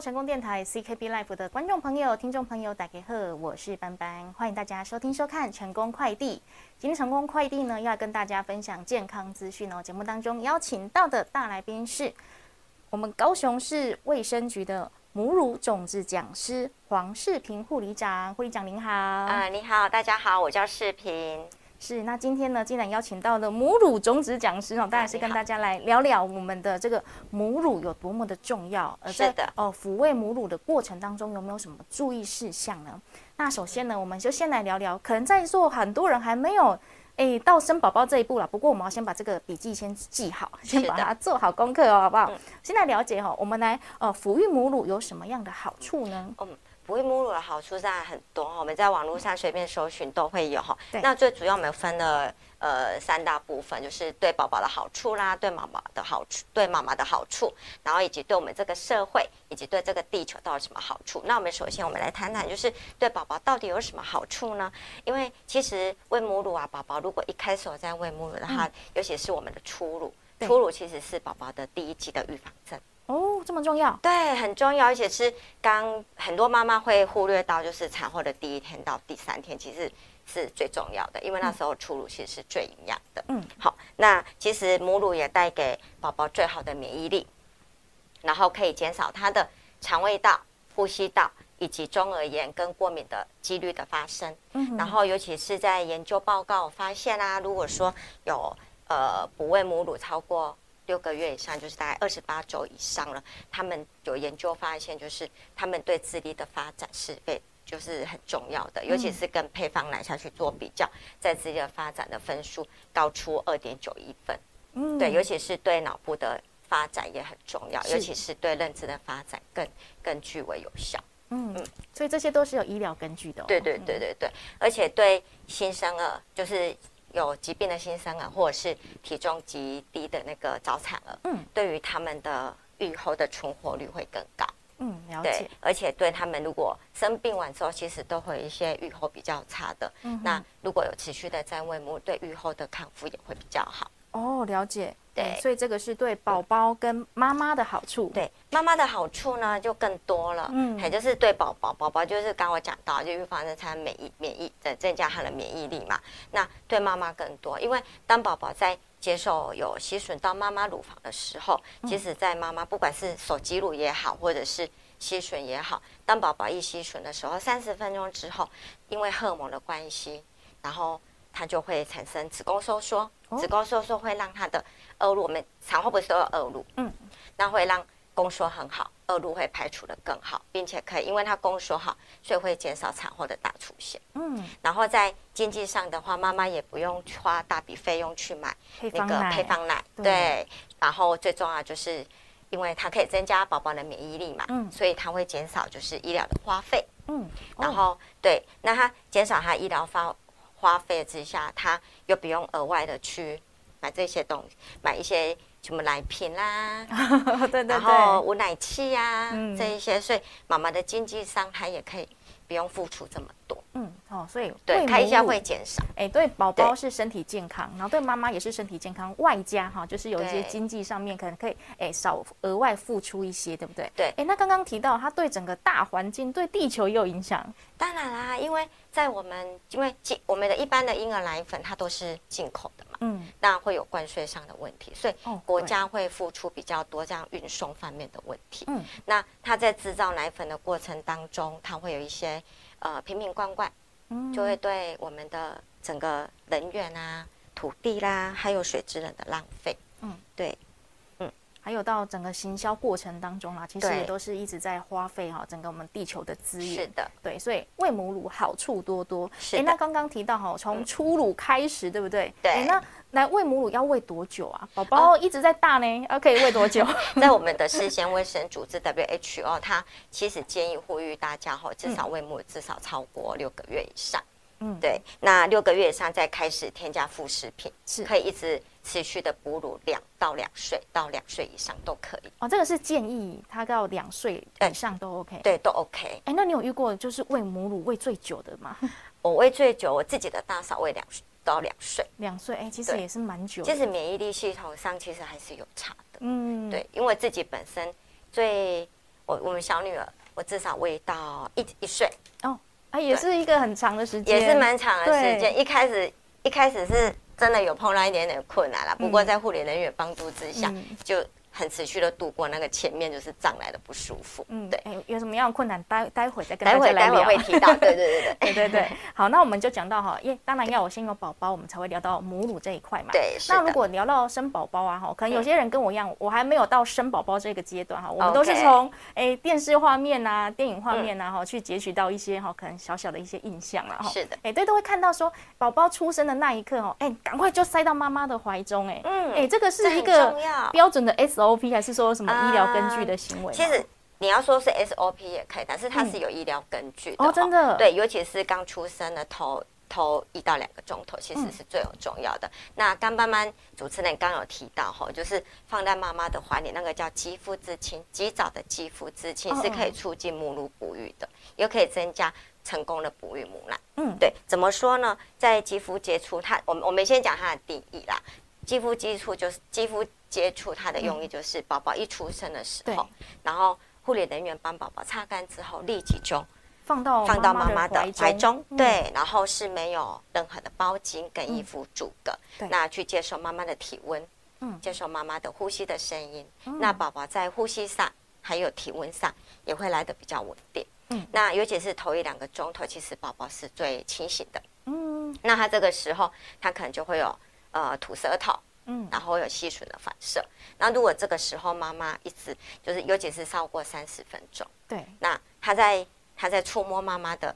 成功电台 CKB Life 的观众朋友、听众朋友，大家好，我是班班，欢迎大家收听收看成功快递。今天成功快递呢，要跟大家分享健康资讯哦。节目当中邀请到的大来宾是我们高雄市卫生局的母乳种子讲师黄世平护理长，护理长您好。啊、你好，大家好，我叫世平。是，那今天呢，既然邀请到了母乳种子讲师哦，当然是跟大家来聊聊我们的这个母乳有多么的重要，而是的哦，抚慰母乳的过程当中有没有什么注意事项呢？那首先呢，我们就先来聊聊，可能在座很多人还没有诶到生宝宝这一步了，不过我们要先把这个笔记先记好，先把它做好功课哦，好不好？嗯先来了解哈、哦，我们来呃抚育母乳有什么样的好处呢？嗯，哺育母乳的好处当然很多哈，我们在网络上随便搜寻都会有哈。那最主要我们分了呃三大部分，就是对宝宝的好处啦，对妈妈的好处，对妈妈的好处，然后以及对我们这个社会以及对这个地球到底有什么好处。那我们首先我们来谈谈，就是对宝宝到底有什么好处呢？因为其实喂母乳啊，宝宝如果一开始我在喂母乳的话，尤其是我们的初乳，初乳其实是宝宝的第一级的预防针。哦，这么重要，对，很重要，而且是刚很多妈妈会忽略到，就是产后的第一天到第三天，其实是最重要的，因为那时候初乳其实是最营养的。嗯，好，那其实母乳也带给宝宝最好的免疫力，然后可以减少他的肠胃道、呼吸道以及中耳炎跟过敏的几率的发生。嗯然后尤其是在研究报告发现啊、如果说有呃哺喂母乳超过六个月以上，就是大概二十八周以上了，他们有研究发现，就是他们对智力的发展是被就是很重要的，尤其是跟配方奶下去做比较，在智力的发展的分数高出二点九一分。嗯对，尤其是对脑部的发展也很重要，尤其是对认知的发展更更具为有效。嗯，所以这些都是有医疗根据的、哦。对对对对对，而且对新生儿，就是有疾病的新生儿，或者是体重极低的那个早产儿，嗯，对于他们的愈后的存活率会更高。嗯，了对解。，而且对他们如果生病完之后，其实都会有一些愈后比较差的。嗯那如果有持续的在喂母，对愈后的康复也会比较好。哦，了解。对所以这个是对宝宝跟妈妈的好处。，对妈妈的好处呢就更多了，嗯嗯，也就是对宝宝，宝宝就是刚刚我讲到，就预防着他免疫免疫的增加他的免疫力嘛。那对妈妈更多，因为当宝宝在接受有吸吮到妈妈乳房的时候，即使在妈妈不管是手挤乳也好，或者是吸吮也好，当宝宝一吸吮的时候，三十分钟之后，因为荷尔蒙的关系，然后它就会产生子宫收缩，哦子宫收缩会让它的恶露，我们产后不是都有恶露，嗯，那会让宫缩很好，恶露会排除的更好，并且可以因为它宫缩好，所以会减少产后的大出血。嗯，然后在经济上的话，妈妈也不用花大笔费用去买那个配方奶，对。对。然后最重要就是，因为它可以增加宝宝的免疫力嘛，嗯。所以它会减少就是医疗的花费。嗯，哦。然后对，那它减少它医疗花花费之下，他又不用额外的去买这些东西，买一些什么奶瓶 啦，对对然后对，无奶器呀、嗯。这一些，所以妈妈的经济上她也可以不用付出这么多，嗯，哦，所以对，开销会减少。哎，对宝宝是身体健康，然后对妈妈也是身体健康，外加哈，就是有一些经济上面可能可以哎少额外付出一些，对不对？对哎，那刚刚提到它对整个大环境、对地球也有影响，当然啦，因为在我们因为进我们的一般的婴儿奶粉它都是进口的嘛，嗯，那会有关税上的问题，所以国家会付出比较多这样运送方面的问题。嗯，那它在制造奶粉的过程当中，它会有一些呃瓶瓶罐罐，嗯。就会对我们的整个能源啊、土地啦，还有水资源的浪费。嗯，对，还有到整个行销过程当中啦，其实也都是一直在花费哈整个我们地球的资源。是的，对，所以喂母乳好处多多。是的诶那刚刚提到哈，从初乳开始，对不对？对那来喂母乳要喂多久啊？宝宝一直在大呢，要可以喂多久？在我们的世界卫生组织 WHO，它其实建议呼吁大家哈，至少喂母乳至少超过六个月以上。嗯，对，那六个月以上再开始添加副食品，是可以一直持续的哺乳两到两岁，到两岁以上都可以，哦，这个是建议他到两岁以上都 OK。对，都 OK。哎，那你有遇过就是喂母乳喂最久的吗？我喂最久，我自己的大嫂喂两到两岁，两岁，哎，其实也是蛮久的。其实免疫力系统上其实还是有差的。嗯，对，因为自己本身最我我们小女儿，我至少喂到一一岁，哦，啊，也是一个很长的时间，也是蛮长的时对。间。一开始一开始是真的有碰到一点点困难啦，不过在护理人员帮助之下，嗯。就很持续的度过那个前面就是胀来的不舒服。嗯，对，哎，有什么样的困难，待待会再跟大待会待会家来聊。会提到，对对对对。对对对，好，那我们就讲到哈，因为当然要我先有宝宝，我们才会聊到母乳这一块嘛。对那如果聊到生宝宝啊，哈，可能有些人跟我一样，我还没有到生宝宝这个阶段哈，我们都是从哎电视画面啊、电影画面啊哈去截取到一些哈可能小小的一些印象了哈。是的，哎，对，都会看到说宝宝出生的那一刻哦，哎，赶快就塞到妈妈的怀中，哎，嗯哎，这个是一个标准的 SOP，还是说什么医疗根据的行为吗？其实你要说是 SOP 也可以，但是它是有医疗根据的哦真的对，尤其是刚出生的头头一到两个钟头，其实嗯是最有重要的。那刚慢慢主持人刚有提到哈，就是放在妈妈的怀里，那个叫肌肤之亲，及早的肌肤之亲哦是可以促进母乳哺育的，也可以增加成功的哺育母奶。嗯，对，怎么说呢？在肌肤接触，它我们我们先讲它的定义啦。肌肤接触就是肌肤接触，它的用意就是宝宝一出生的时候对，然后护理人员帮宝宝擦干之后，立即就放到放到妈妈的怀中，嗯。对，然后是没有任何的包巾跟衣服阻隔，对。那去接受妈妈的体温，嗯。接受妈妈的呼吸的声音，那宝宝在呼吸上还有体温上也会来的比较稳定。嗯。那尤其是头一两个钟头，其实宝宝是最清醒的。嗯。那他这个时候，他可能就会有呃吐舌头，嗯然后有吸吮的反射。那如果这个时候妈妈一直就是，尤其是超过三十分钟，对，那他在他在触摸妈妈的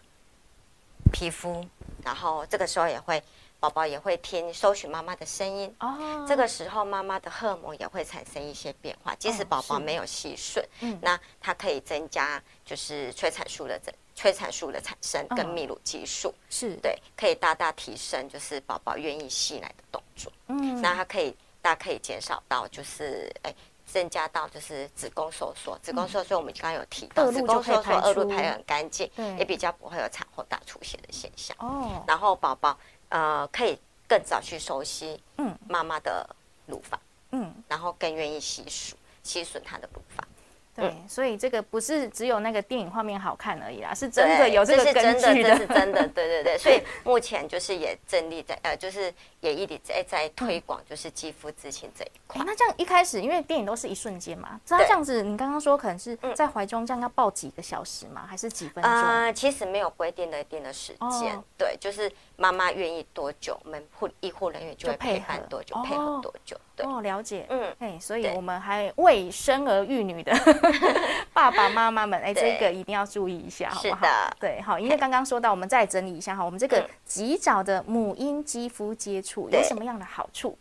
皮肤，然后这个时候也会宝宝也会听搜寻妈妈的声音。哦，这个时候，妈妈的荷尔蒙也会产生一些变化。即使宝宝没有吸吮，嗯那它可以增加就是催产素的增催产素的产生跟嗯泌乳激素。是，对，可以大大提升就是宝宝愿意吸奶的动作。嗯那它可以大可以减少到就是哎。增加到就是子宫收缩，子宫收缩我们刚刚有提到，子宫收缩恶露排得很干净，对也比较不会有产后大出血的现象。哦，然后宝宝呃可以更早去熟悉嗯妈妈的乳房，嗯，然后更愿意吸吮吸吮她的乳房。对，所以这个不是只有那个电影画面好看而已啦，是真的对有这个是根据真的，这是真的，对对对。所以目前就是也正立在呃，就是也一直在在推广就是肌肤之亲这一块哎，。那这样一开始，因为电影都是一瞬间嘛，那这样子，你刚刚说可能是在怀中这样要抱几个小时吗？还是几分钟？呃，其实没有规定的一定的时间，哦对，就是妈妈愿意多久，我们护医护人员就会配陪伴合多久，哦配合多久，对。哦，了解，嗯哎，所以我们还为生儿育女的 爸爸妈妈们，哎，这个一定要注意一下，好不好？是的对，好，因为刚刚说到，我们再整理一下哈，我们这个嗯及早的母婴肌肤接触有什么样的好处？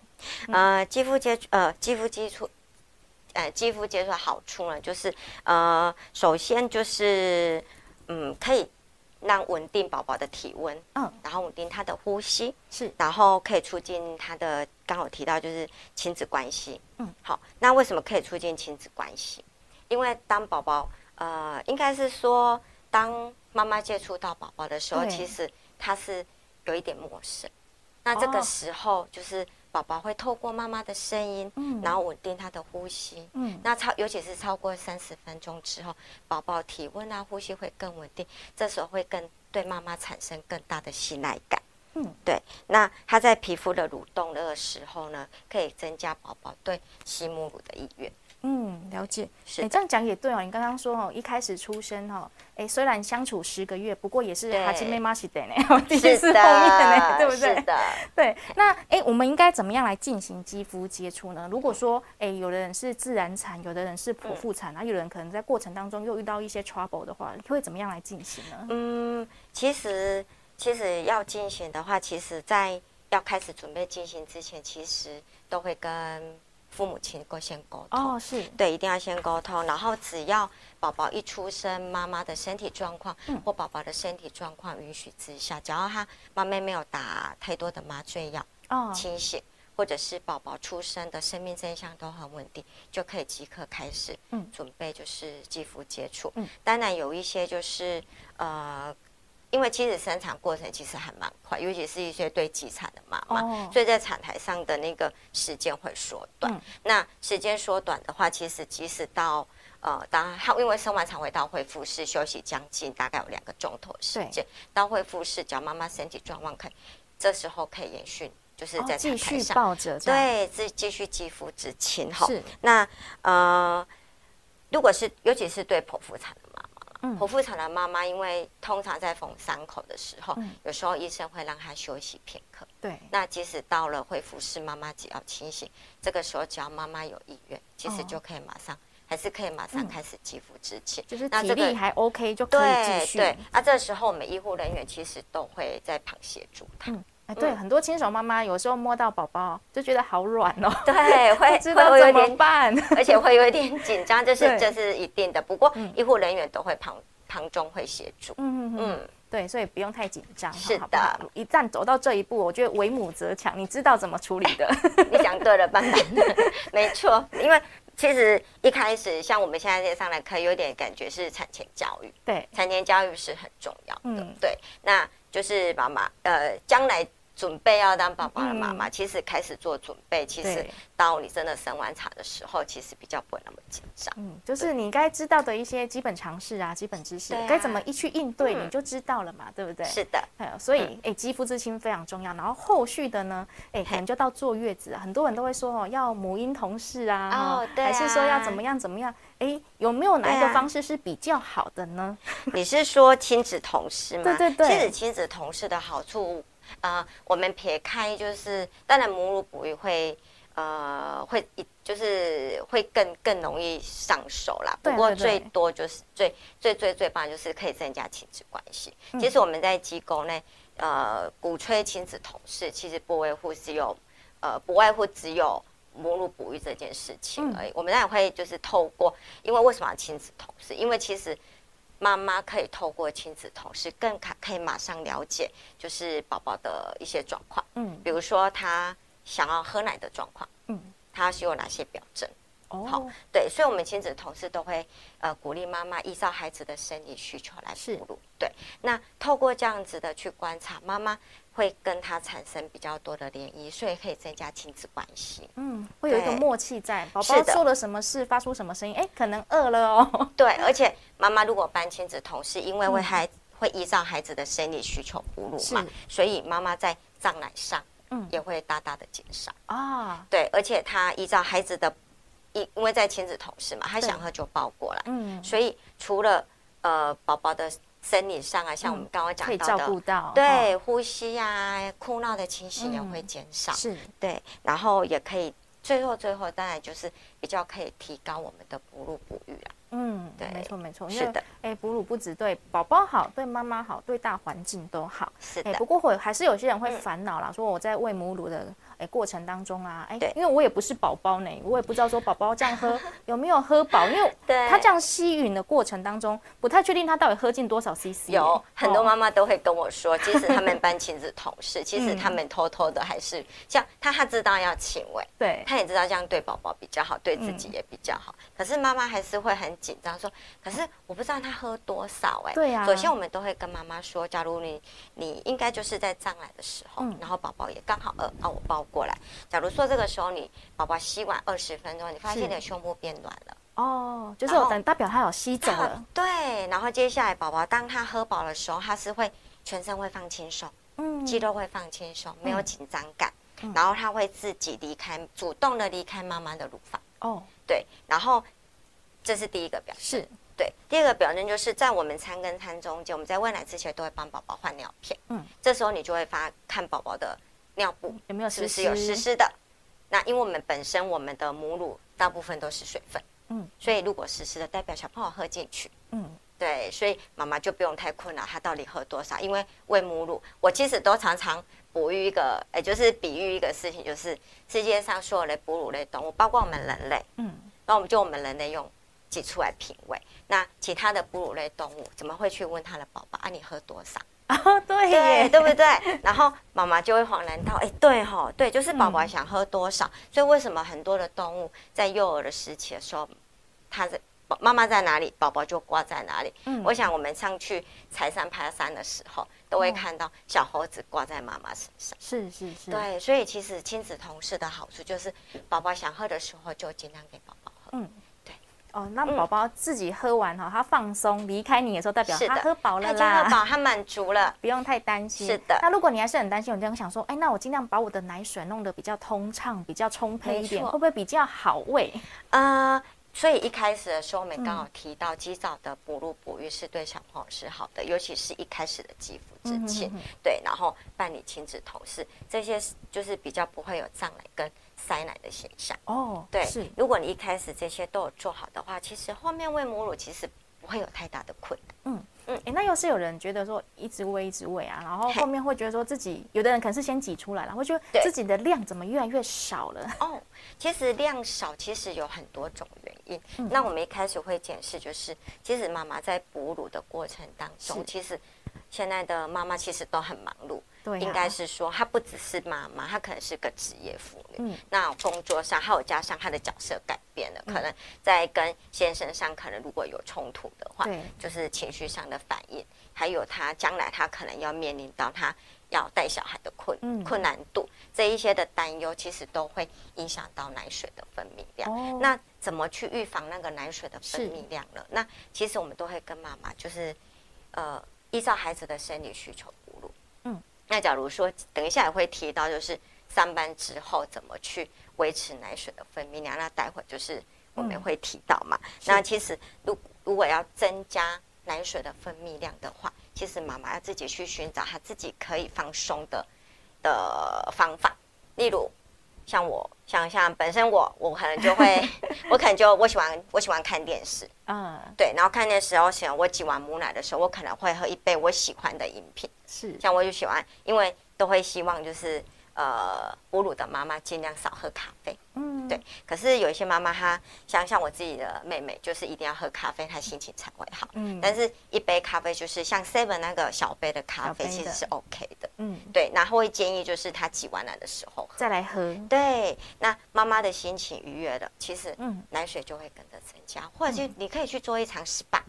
呃，肌肤接触，呃，肌肤接触，呃，肌肤接触的好处呢，就是呃，首先就是嗯，可以让稳定宝宝的体温，嗯，然后稳定他的呼吸，是然后可以促进他的，刚好提到就是亲子关系，嗯，好，那为什么可以促进亲子关系？因为当宝宝，呃，应该是说，当妈妈接触到宝宝的时候，其实他是有一点陌生。那这哦个时候，就是宝宝会透过妈妈的声音，嗯然后稳定他的呼吸。嗯那超尤其是超过三十分钟之后，宝宝体温啊、呼吸会更稳定，这时候会更对妈妈产生更大的信赖感。嗯，对。那它在皮肤的蠕动的时候呢，可以增加宝宝对吸母乳的意愿。嗯，了解。哎，是的这样讲也对哦。你刚刚说哦，一开始出生哦，哎，虽然相处十个月，不过也是哈基妹妈西的呢，第一次是碰面呢，的，对不对是？的。对，那哎，我们应该怎么样来进行肌肤接触呢？如果说哎，有的人是自然产，有的人是剖腹产，啊，有人可能在过程当中又遇到一些 trouble 的话，会怎么样来进行呢？嗯，其实其实要进行的话，其实在要开始准备进行之前，其实都会跟父母亲沟先沟通。哦，是，对，一定要先沟通。然后只要宝宝一出生，妈妈的身体状况、嗯或宝宝的身体状况允许之下，只要他妈妈没有打太多的麻醉药、哦，清醒，或者是宝宝出生的生命真相都很稳定，就可以即刻开始嗯准备就是肌肤接触。嗯当然有一些就是呃。因为其实生产过程其实还蛮快，尤其是一些对急产的妈妈，哦所以在产台上的那个时间会缩短。嗯那时间缩短的话，其实即使到呃，当然他因为生完产回到恢复室休息将近大概有两个钟头时间，到恢复室，只要妈妈身体状况可以，这时候可以延续，就是在继续抱着，对，继继续肌肤之亲哈。是，那呃，如果是尤其是对剖腹产的剖腹产的妈妈，因为通常在缝伤口的时候，有时候医生会让她休息片刻。对，那即使到了恢复室，妈妈只要清醒，这个时候只要妈妈有意愿，其实就可以马上。还是可以马上开始肌肤之前，就是体力还 OK 就可以继续。对，那这时候我们医护人员其实都会在旁协助他。哎，对，很多新手妈妈有时候摸到宝宝就觉得好软哦，对，会知道怎么办，而且会有一点紧张，这是这是一定的。不过医护人员都会旁旁中会协助。嗯嗯嗯，对，所以不用太紧张。是的，一旦走到这一步，我觉得为母则强，你知道怎么处理的。你讲对了，班班，没错，因为。其实一开始，像我们现在上来课，有点感觉是产前教育。对，产前教育是很重要的。对，那就是妈妈，呃，将来。准备要当爸爸的妈妈，其实开始做准备，其实到你真的生完产的时候，其实比较不会那么紧张。嗯，就是你该知道的一些基本常识啊，基本知识，该怎么一去应对，你就知道了嘛，对不对？是的。所以哎，肌肤之亲非常重要。然后后续的呢，哎，可能就到坐月子，很多人都会说哦，要母婴同事啊，哦，对，还是说要怎么样怎么样？哎，有没有哪一个方式是比较好的呢？你是说亲子同事吗？对 对对，亲子亲子同事的好处。啊，我们撇开就是，当然母乳哺育会，呃，会一就是会更更容易上手啦。不过最多就是最最最最棒就是可以增加亲子关系。其实我们在机构内，呃，鼓吹亲子同事，其实不外乎只有，呃，不外乎只有母乳哺育这件事情而已。我们当然会就是透过，因为为什么要亲子同事？因为其实。妈妈可以透过亲子同事更可可以马上了解，就是宝宝的一些状况，嗯，比如说他想要喝奶的状况，嗯，他是有哪些表征？哦，好，对，所以，我们亲子同事都会呃鼓励妈妈依照孩子的生理需求来哺乳，对。那透过这样子的去观察，妈妈会跟他产生比较多的涟漪，所以可以增加亲子关系。嗯，会有一个默契在，宝宝做了什么事，发出什么声音，哎，可能饿了哦。对，而且妈妈如果搬亲子同事，因为会孩会依照孩子的生理需求哺乳嘛，所以妈妈在胀奶上，嗯，也会大大的减少啊。对，而且他依照孩子的。因因为在亲子同事嘛，他想喝就抱过来，嗯，所以除了呃宝宝的生理上啊，像我们刚刚讲到的，对呼吸呀、哭闹的情形也会减少，是。对，然后也可以最后最后当然就是比较可以提高我们的哺乳哺育啊。嗯，对，没错没错，是的，哎，哺乳不止对宝宝好，对妈妈好，对大环境都好，是的。不过会还是有些人会烦恼啦，说我在喂母乳的。过程当中啊，哎，因为我也不是宝宝呢，我也不知道说宝宝这样喝 有没有喝饱，因为 他这样吸吮的过程当中，不太确定他到底喝进多少 CC。有很多妈妈都会跟我说，即使他们 班亲子同事，其实他们偷偷的还是像他，他知道要亲喂，对，他也知道这样对宝宝比较好，对自己也比较好。可是妈妈还是会很紧张，说，可是我不知道他喝多少，哎，对呀。首先我们都会跟妈妈说，假如你你应该就是在胀奶的时候，然后宝宝也刚好饿，啊我抱过来。假如说这个时候你宝宝吸完二十分钟，你发现你的胸部变暖了，哦，就是我等代表他有吸走了。对，然后接下来宝宝当他喝饱的时候，他是会全身会放轻松，嗯，肌肉会放轻松，没有紧张感，然后他会自己离开，主动的离开妈妈的乳房。哦，对，然后这是第一个表现。是，对，第二个表现就是在我们餐跟餐中间，我们在喂奶之前都会帮宝宝换尿片。嗯，这时候你就会发看宝宝的。尿布有没有是不是有湿湿的？那因为我们本身我们的母乳大部分都是水分，嗯，所以如果湿湿的，代表小朋友喝进去，嗯，对，所以妈妈就不用太困扰他到底喝多少。因为喂母乳，我其实都常常哺育一个，哎，就是比喻一个事情，就是世界上所有的哺乳类动物，包括我们人类，嗯，那我们就我们人类用挤出来品味，那其他的哺乳类动物怎么会去问他的宝宝啊？你喝多少？啊，对，对不对？然后妈妈就会恍然到，哎，对哈，对，就是宝宝想喝多少。所以为什么很多的动物在幼儿的时期的时候，他在妈妈在哪里，宝宝就挂在哪里。嗯，我想我们上去采山爬山的时候，都会看到小猴子挂在妈妈身上。是是是。对，所以其实亲子同事的好处就是，宝宝想喝的时候就尽量给宝宝喝。嗯，对。哦，那宝宝自己喝完哈，他放松离开你的时候，代表他喝饱了他已经喝，饱，他满足了。不用太担心。是的。那如果你还是很担心，我这样想说，哎，那我尽量把我的奶水弄得比较通畅，比较充沛一点，会不会比较好喂？呃，所以一开始的时候，我们刚嗯。好提到及早的哺乳哺育是对小朋友是好的，尤其是一开始的肌肤之亲，对，然后办理亲子同事，这些就是比较不会有胀奶跟塞奶的现象。哦，对是，如果你一开始这些都有做好的话，其实后面喂母乳其实不会有太大的困难。嗯嗯哎，那要是有人觉得说一直喂一直喂啊，然后后面会觉得说自己，有的人可能是先挤出来了，会觉得自己的量怎么越来越少了？哦，其实量少其实有很多种原因。嗯那我们一开始会检视，就是其实妈妈在哺乳的过程当中，其实现在的妈妈其实都很忙碌。对啊应该是说，她不只是妈妈，她可能是个职业妇女。嗯那工作上还有加上她的角色改变了，可能在跟先生上，可能如果有冲突的话，对就是情绪上的反应，还有她将来她可能要面临到她要带小孩的困、嗯困难度这一些的担忧，其实都会影响到奶水的分泌量。哦那怎么去预防那个奶水的分泌量呢？那其实我们都会跟妈妈，就是呃，依照孩子的生理需求那假如说等一下也会提到，就是上班之后怎么去维持奶水的分泌量。那待会就是我们嗯会提到嘛。那其实如如果要增加奶水的分泌量的话，其实妈妈要自己去寻找她自己可以放松的的方法，例如。像我，像像本身我，我可能就会，我可能就我喜欢我喜欢看电视，嗯，对，然后看电视然后，想我挤完母奶的时候，我可能会喝一杯我喜欢的饮品，是。像我就喜欢，因为都会希望就是呃哺乳的妈妈尽量少喝咖啡，嗯，对。可是有一些妈妈她像像我自己的妹妹，就是一定要喝咖啡，她心情才会好。嗯但是一杯咖啡就是像 Seven 那个小杯的咖啡，其实是 OK 的。嗯，对，然后会建议就是她挤完奶的时候喝。再来喝，对，那妈妈的心情愉悦了，其实嗯奶水就会跟着增加，或者是你可以去做一场 SPA，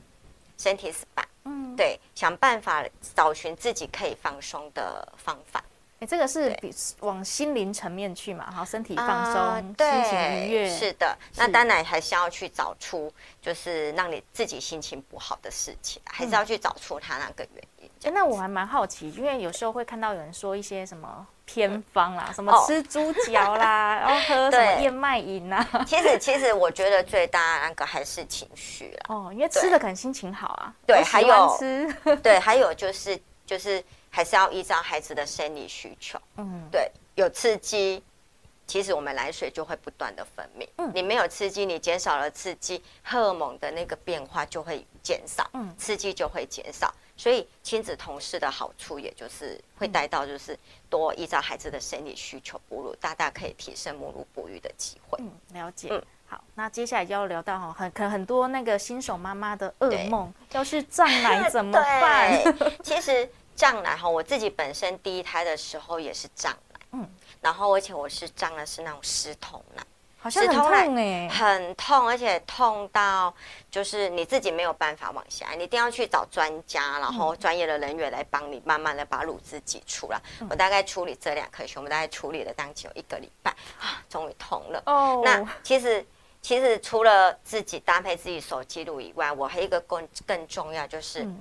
身体 SPA，嗯，对，想办法找寻自己可以放松的方法。哎，这个是比往心灵层面去嘛，好，身体放啊松，对，心情愉悦，是的。那是当然还是要去找出，就是让你自己心情不好的事情，还是要去找出它那个原因。那我还蛮好奇，因为有时候会看到有人说一些什么偏方啦，什么哦吃猪脚啦，然后喝什么燕麦饮啊，其实其实我觉得最大的那个还是情绪啦。哦，因为吃的可能心情好啊，对还有吃，对，还有就是就是还是要依照孩子的生理需求。嗯，对，有刺激，其实我们奶水就会不断的分泌。嗯你没有刺激，你减少了刺激，荷尔蒙的那个变化就会减少，嗯刺激就会减少。所以亲子同事的好处，也就是会带到就是多依照孩子的生理需求哺乳，大大可以提升母乳哺育的机会。嗯，了解。嗯好，那接下来就要聊到哈，很可能很多那个新手妈妈的噩对梦，要是胀奶 怎么办？其实胀奶哈，我自己本身第一胎的时候也是胀奶，嗯。嗯，然后而且我是胀的是那种湿痛奶。好像很痛奶很痛，而且痛到就是你自己没有办法往下，你一定要去找专家，然嗯。后专业的人员来帮你慢慢的把乳汁挤出来。嗯。我大概处理这两颗胸，我们大概处理了当期有一个礼拜啊，终于通了。哦，那其实其实除了自己搭配自己手机乳以外，我还有一个更更重要就是嗯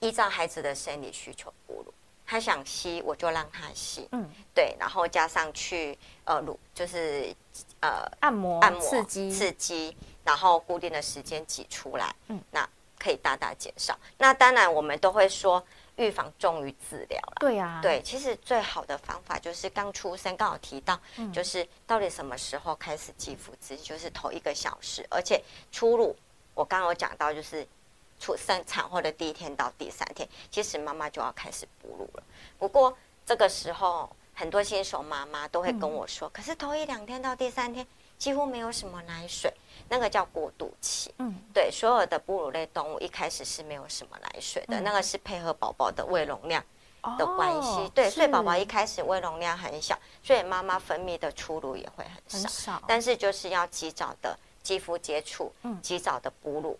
依照孩子的生理需求哺乳，他想吸我就让他吸，嗯，对，然后加上去呃乳就是呃按摩按摩刺激。刺激，然后固定的时间挤出来，嗯。嗯，那可以大大减少。那当然我们都会说预防重于治疗了。对啊，对，其实最好的方法就是刚出生，刚好提到，嗯。就是到底什么时候开始肌肤刺激，就是头一个小时，而且初乳，我刚刚有讲到，就是出生产后的第一天到第三天，其实妈妈就要开始哺乳了。不过这个时候，很多新手妈妈都会跟我说，可是头一两天到第三天几乎没有什么奶水，那个叫过渡期。嗯，对，所有的哺乳类动物一开始是没有什么奶水的，嗯那个是配合宝宝的胃容量。的哦关系，对，所以宝宝一开始胃容量很小，所以妈妈分泌的出乳也会很少。很少，但是就是要及早的肌肤接触，嗯及早的哺乳，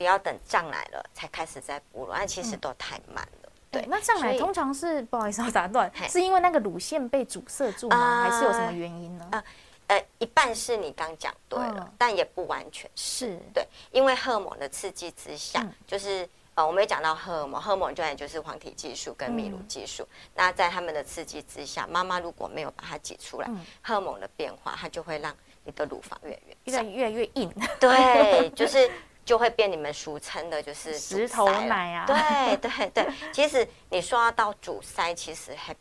不要等胀奶了才开始在哺乳，那其实都太慢了。对对，，那胀奶通常是不好意思，我打断，嘿是因为那个乳腺被阻塞住吗？啊还是有什么原因呢？啊呃，一半是你刚讲对了，嗯但也不完全是。是，对，因为荷尔蒙的刺激之下，嗯就是呃，我们也讲到荷尔蒙，荷尔蒙专业就是黄体激素跟泌乳嗯激素。那在他们的刺激之下，妈妈如果没有把它挤出来，嗯荷尔蒙的变化，它就会让你的乳房越来越。越来越硬，对，就是就会变你们俗称的就是石头奶啊。对对对，其实你说到阻塞，其实还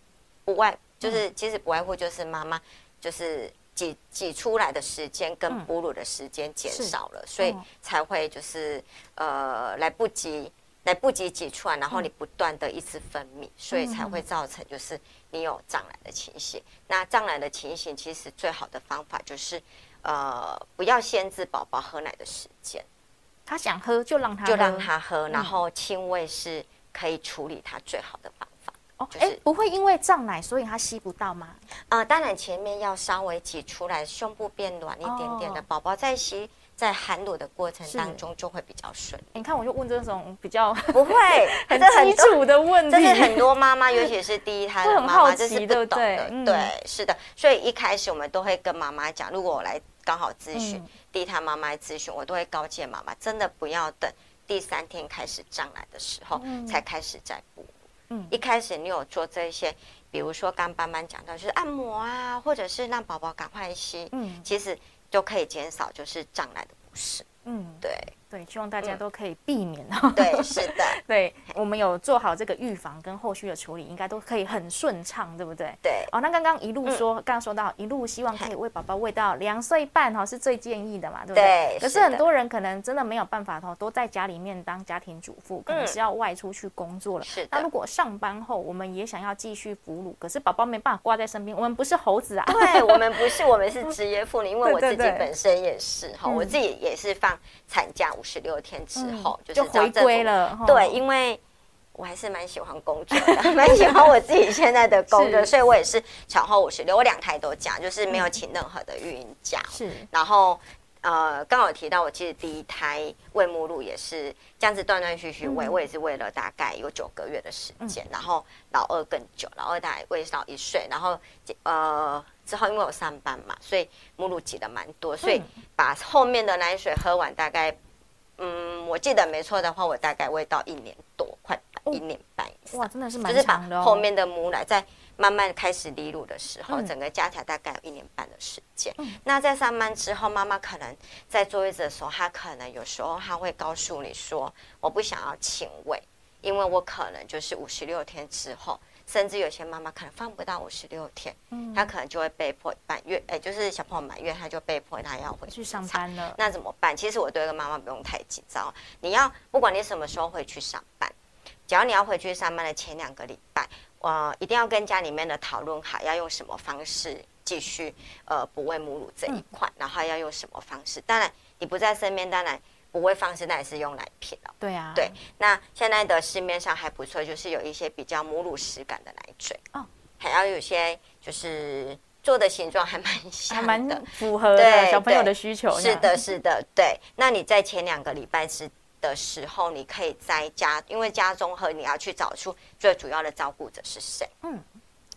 不外，嗯就是其实不外乎就是妈妈就是。挤挤出来的时间跟嗯。哺乳的时间减少了，所以哦才会就是呃来不及来不及挤出来，然后你不断的一直分泌，所以才会造成就是你有胀奶的情形。那胀奶的情形，其实最好的方法就是呃不要限制宝宝喝奶的时间，他想喝就让他就让他喝，然嗯后亲喂是可以处理他最好的方法。哦，就是哎，不会因为胀奶所以他吸不到吗？呃，当然前面要稍微挤出来，胸部变软一点点的，哦宝宝在吸在含乳的过程当中就会比较顺。你看，我就问这种比较不会，很基础的问题，这是很多妈妈，尤其是第一胎的妈妈，这是不对不对懂的。嗯对，是的。所以一开始我们都会跟妈妈讲，如果我来刚好咨询、嗯。第一胎妈妈咨询，我都会告诫妈妈，真的不要等第三天开始胀奶的时候、嗯。才开始在哺乳。嗯。一开始你有做这些，比如说刚班班讲到，就是按摩啊，或者是让宝宝赶快吸，嗯。其实就可以减少就是胀奶的不适。嗯，对对，希望大家嗯都可以避免哦。对，是的，对，我们有做好这个预防跟后续的处理，应该都可以很顺畅，对不对？对。哦，那刚刚一路嗯说，刚刚说到一路希望可以喂宝宝喂到两岁半哈，是最建议的嘛，对不对？可是很多人可能真的没有办法哦，都在家里面当家庭主妇，可能嗯是要外出去工作了。是的那如果上班后，我们也想要继续哺乳，可是宝宝没办法挂在身边，我们不是猴子啊。对我们不是，我们是 职业妇女，因为我自己对对对本身也是哈，嗯我自己也是放产假五十六天之后，嗯就回归了哈对，因为我还是蛮喜欢工作的，蛮喜欢我自己现在的工作，所以我也是产后五十六，我两胎都假，就是没有请任何的育婴假。是。然后呃，刚好有提到，我其实第一胎喂母乳也是这样子断断续续喂，嗯。我也是喂了大概有九个月的时间，然后老二更久，老二大概喂到一岁，然后呃之后因为我上班嘛，所以母乳挤的蛮多，所以嗯。把后面的奶水喝完，大概嗯我记得没错的话，我大概喂到一年多，快哦一年半以上。哇，真的是蛮就是把。后面的母奶在慢慢开始离乳的时候，嗯整个加起来大概有一年半的时间。那在上班之后，妈妈可能在坐月子的时候，她可能有时候她会告诉你说，我不想要亲喂，因为我可能就是五十六天之后。甚至有些妈妈可能放不到五十六天，嗯她可能就会被迫满月，哎、就是小朋友满月，她就被迫她要回去上班了。那怎么办？其实我对一个妈妈不用太紧张，你要不管你什么时候回去上班，只要你要回去上班的前两个礼拜，呃，一定要跟家里面的讨论好，要用什么方式继续呃不喂母乳这一块，然后要用什么方式。当然你不在身边，当然不喂方式那也是用奶瓶哦。对啊，对，那现在的市面上还不错，就是有一些比较母乳实感的奶嘴哦，还要有些就是做的形状还蛮还像蛮的，符合小朋友的需求。是的，，是的，对。那你在前两个礼拜吃的时候，你可以在家，因为家中和你要去找出最主要的照顾者是谁。嗯，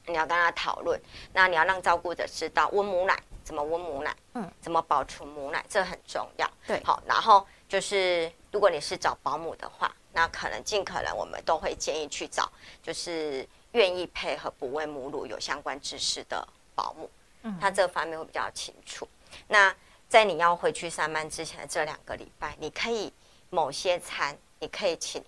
你要跟他讨论，那你要让照顾者知道温母奶怎么温母奶，嗯，怎么保存母奶，这很重要。对好，然后就是如果你是找保姆的话，那可能尽可能我们都会建议去找就是愿意配合不喂母乳有相关知识的保姆，嗯他这方面会比较清楚。那在你要回去上班之前的这两个礼拜，你可以某些餐，你可以请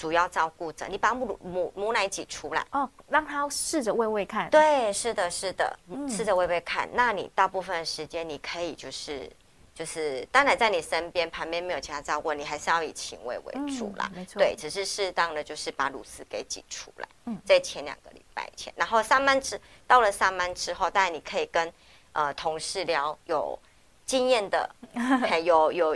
主要照顾者，你把母乳母母奶挤出来。哦，让他试着喂喂看。，对，是的，是的，嗯试着喂喂看。那你大部分的时间，你可以就是就是，当然在你身边旁边没有其他照顾，你还是要以亲喂为主啦。嗯没错对，只是适当的就是把乳丝给挤出来。嗯在前两个礼拜前，然后上班之到了上班之后，当然你可以跟呃同事聊有经验的，还有有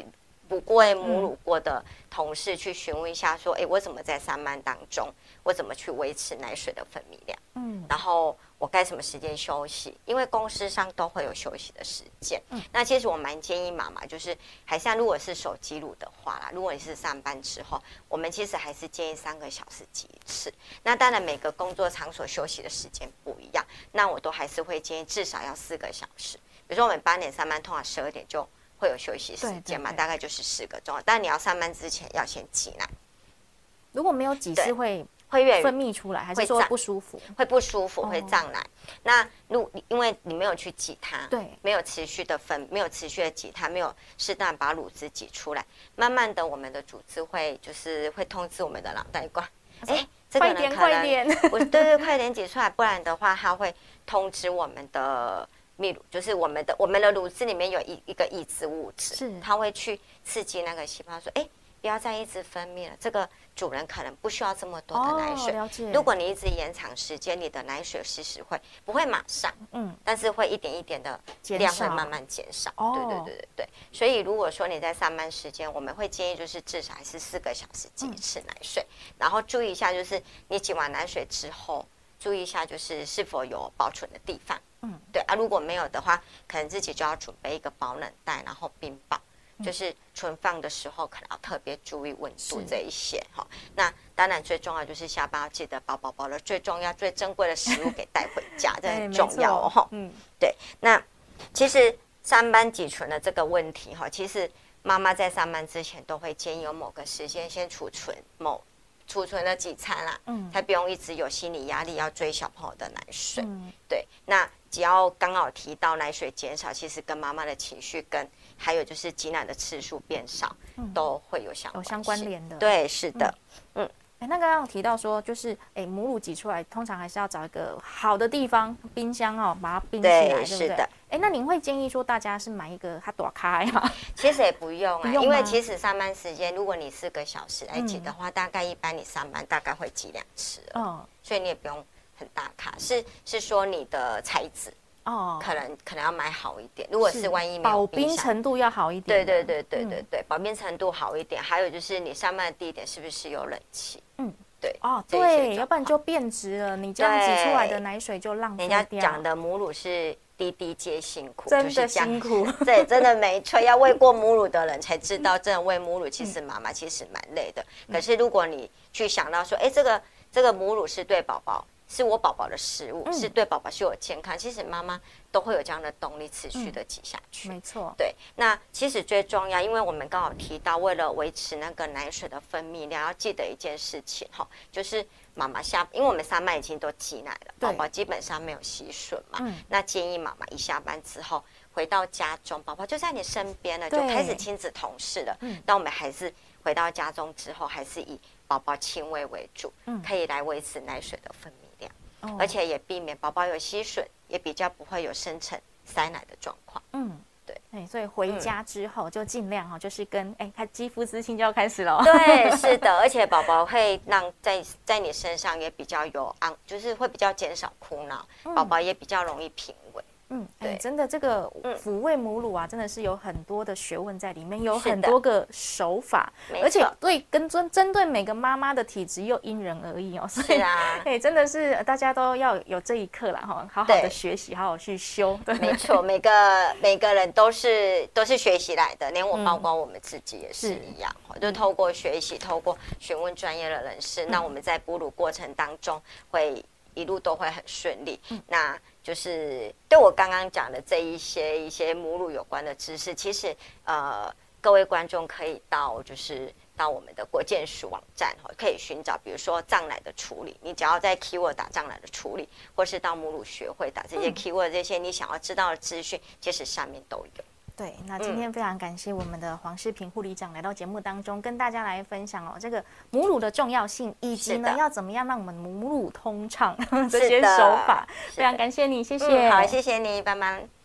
不过母乳过的同事去询问一下，说，哎，我怎么在上班当中，我怎么去维持奶水的分泌量？嗯，然后我该什么时间休息？因为公司上都会有休息的时间。嗯那其实我蛮建议妈妈，就是还像如果是手机乳的话啦，如果你是上班之后，我们其实还是建议三个小时挤一次。那当然每个工作场所休息的时间不一样，那我都还是会建议至少要四个小时。比如说我们八点上班，通常十二点就会有休息时间嘛，大概就是四个钟。但你要上班之前要先挤奶，如果没有挤是会。会越分泌出来，还是说不舒服？会不舒服，会胀奶。那如因为你没有去挤它，对，没有持续的分，没有持续的挤它，没有适当把乳汁挤出来，慢慢的我们的组织会就是会通知我们的脑袋瓜，哎，快点快点，我对对，快点挤出来，不然的话它会通知我们的泌乳，就是我们的我们的乳汁里面有一一个抑制物质，是它会去刺激那个细胞说，哎。不要再一直分泌了，这个主人可能不需要这么多的奶水。如果你一直延长时间，你的奶水其实会不会马上？嗯。但是会一点一点的量会慢慢减少。哦。对对对对对。所以如果说你在上班时间，我们会建议就是至少还是四个小时挤一次奶水，然后注意一下就是你挤完奶水之后，注意一下就是是否有保存的地方。嗯。对啊，如果没有的话，可能自己就要准备一个保暖袋，然后冰棒。就是存放的时候，可能要特别注意温度这一些哈。那当然最重要就是下班要记得把宝宝的最重要、最珍贵的食物给带回家，这很 重要哈。嗯，对。那其实三班挤存的这个问题哈，其实妈妈在上班之前都会建议有某个时间先储存某储存了几餐啦，嗯，才不用一直有心理压力要追小朋友的奶水。嗯，对。那只要刚好提到奶水减少，其实跟妈妈的情绪跟还有就是挤奶的次数变少，都会有相有相关联的。对，是的，嗯。哎，那刚刚提到说，就是哎，母乳挤出来，通常还是要找一个好的地方，冰箱哦，把它冰起来，对不对？哎，那您会建议说，大家是买一个它多开吗？其实也不用啊，因为其实上班时间，如果你四个小时来挤的话，大概一般你上班大概会挤两次，嗯，所以你也不用很大卡，是是说你的材质。哦，可能可能要买好一点。如果是万一保冰程度要好一点，对对对对对对，保冰程度好一点。还有就是你上班的地点是不是有冷气？嗯，对。哦，对，要不然就变质了。你这样挤出来的奶水就浪费掉。人家讲的母乳是滴滴皆辛苦，真的辛苦。对，真的没错。要喂过母乳的人才知道，真的喂母乳其实妈妈其实蛮累的。可是如果你去想到说，哎，这个这个母乳是对宝宝。是我宝宝的食物，是对宝宝是有健康。其实妈妈都会有这样的动力，持续的挤下去。没错，对。那其实最重要，因为我们刚好提到，为了维持那个奶水的分泌量，要记得一件事情哈，就是妈妈下，因为我们三班已经都挤奶了，宝宝基本上没有吸吮嘛。嗯。那建议妈妈一下班之后回到家中，宝宝就在你身边了，就开始亲子同事了。嗯。但我们还是回到家中之后，还是以宝宝亲喂为主，嗯，可以来维持奶水的分泌。而且也避免宝宝有吸吮，也比较不会有生成塞奶的状况。嗯，对，哎，所以回家之后就尽量哈，就是跟哎，他肌肤之亲就要开始了。对，是的，而且宝宝会让在在你身上也比较有安，就是会比较减少哭闹，宝宝也比较容易平稳。嗯，对，真的这个抚慰母乳啊，真的是有很多的学问在里面，有很多个手法，而且对跟针针对每个妈妈的体质又因人而异哦。是啊，哎，真的是大家都要有这一刻了哈，好好的学习，好好去修。没错，每个 每个人都是都是学习来的，连我包括我们自己也是一样，就透过学习，透过询问专业的人士，那我们在哺乳过程当中会一路都会很顺利。那就是对我刚刚讲的这一些一些母乳有关的知识，其实呃，各位观众可以到就是到我们的国健署网站哈，可以寻找，比如说胀奶的处理，你只要在 keyword 打胀奶的处理，或是到母乳学会打这些 keyword，这些你想要知道的资讯，其实上面都有。对，那今天非常感谢我们的黄世平护理长来到节目当中，跟大家来分享哦这个母乳的重要性，以及呢要怎么样让我们母乳通畅 这些手法。非常感谢你，谢谢，好，谢谢你，拜拜。